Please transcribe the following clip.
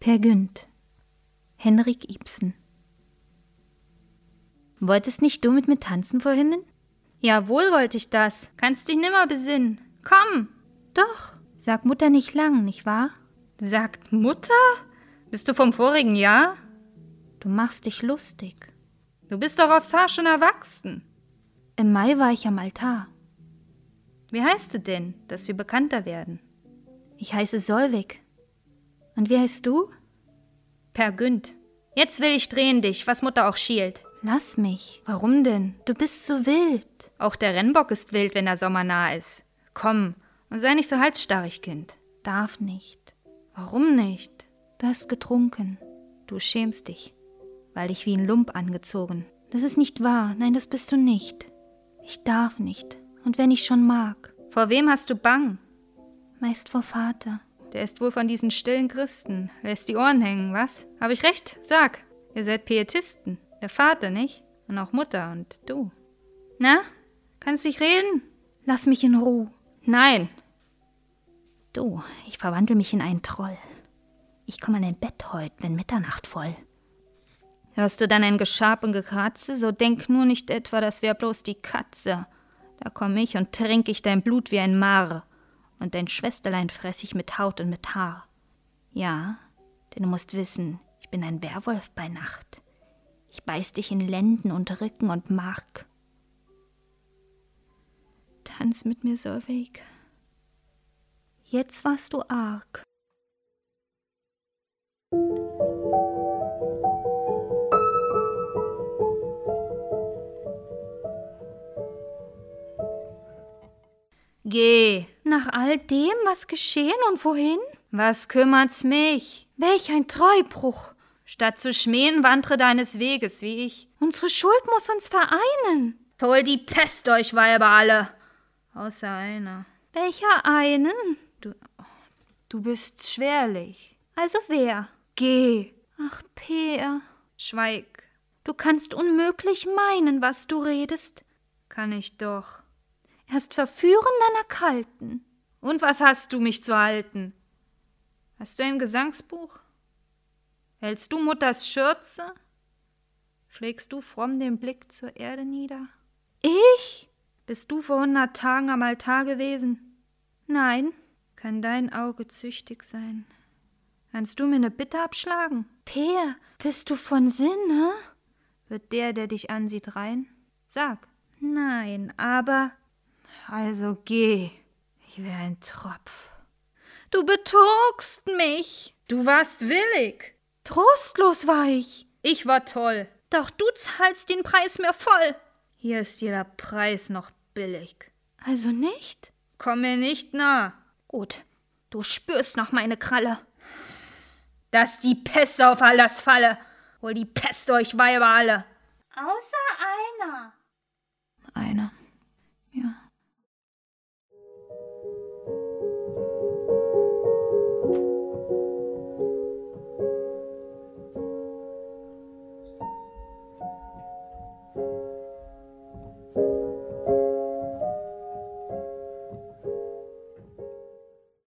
Per Günd. Henrik Ibsen. Wolltest nicht du mit mir tanzen vorhinnen? Jawohl wollte ich das. Kannst dich nimmer besinnen. Komm! Doch. Sag Mutter nicht lang, nicht wahr? Sagt Mutter? Bist du vom vorigen Jahr? Du machst dich lustig. Du bist doch aufs Haar schon erwachsen. Im Mai war ich am Altar. Wie heißt du denn, dass wir bekannter werden? Ich heiße Solvig. Und wie heißt du? Per Günd. Jetzt will ich drehen dich, was Mutter auch schielt. Lass mich. Warum denn? Du bist so wild. Auch der Rennbock ist wild, wenn der Sommer nah ist. Komm, und sei nicht so halsstarrig, Kind. Darf nicht. Warum nicht? Du hast getrunken. Du schämst dich. Weil ich wie ein Lump angezogen. Das ist nicht wahr. Nein, das bist du nicht. Ich darf nicht. Und wenn ich schon mag. Vor wem hast du Bang? Meist vor Vater. Der ist wohl von diesen stillen Christen. Lässt die Ohren hängen, was? Hab ich recht? Sag. Ihr seid Pietisten. Der Vater, nicht? Und auch Mutter und du. Na? Kannst dich reden? Lass mich in Ruhe. Nein. Du, ich verwandle mich in einen Troll. Ich komme an dein Bett heut, wenn Mitternacht voll. Hörst du dann ein Geschab und Gekratze, so denk nur nicht etwa, das wär bloß die Katze. Da komm ich und trink ich dein Blut wie ein Maar, und dein Schwesterlein fress ich mit Haut und mit Haar. Ja, denn du musst wissen, ich bin ein Werwolf bei Nacht. Ich beiß dich in Lenden und Rücken und Mark. Tanz mit mir, Solveig. Jetzt warst du arg. Geh. Nach all dem, was geschehen und wohin? Was kümmert's mich? Welch ein Treubruch. Statt zu schmähen, wandre deines Weges wie ich. Unsere Schuld muss uns vereinen. Hol die Pest euch Weiber alle. Außer einer. Welcher einen? Du, du bist schwerlich. Also wer? Geh. Ach, Peer. Schweig. Du kannst unmöglich meinen, was du redest. Kann ich doch. Erst verführen, dann erkalten. Und was hast du mich zu halten? Hast du ein Gesangsbuch? Hältst du Mutters Schürze? Schlägst du fromm den Blick zur Erde nieder? Ich? Bist du vor hundert Tagen am Altar gewesen? Nein. Kann dein Auge züchtig sein? Kannst du mir ne Bitte abschlagen? Peer, bist du von Sinne? Wird der, der dich ansieht, rein? Sag. Nein, aber also geh. Ich wär ein Tropf. Du betrogst mich. Du warst willig. Trostlos war ich. Ich war toll. Doch du zahlst den Preis mir voll. Hier ist jeder Preis noch billig. Also nicht? Komm mir nicht nah. Gut. Du spürst noch meine Kralle. Dass die Pest auf alles falle. Hol die Pest euch Weiber alle. Außer. Einer.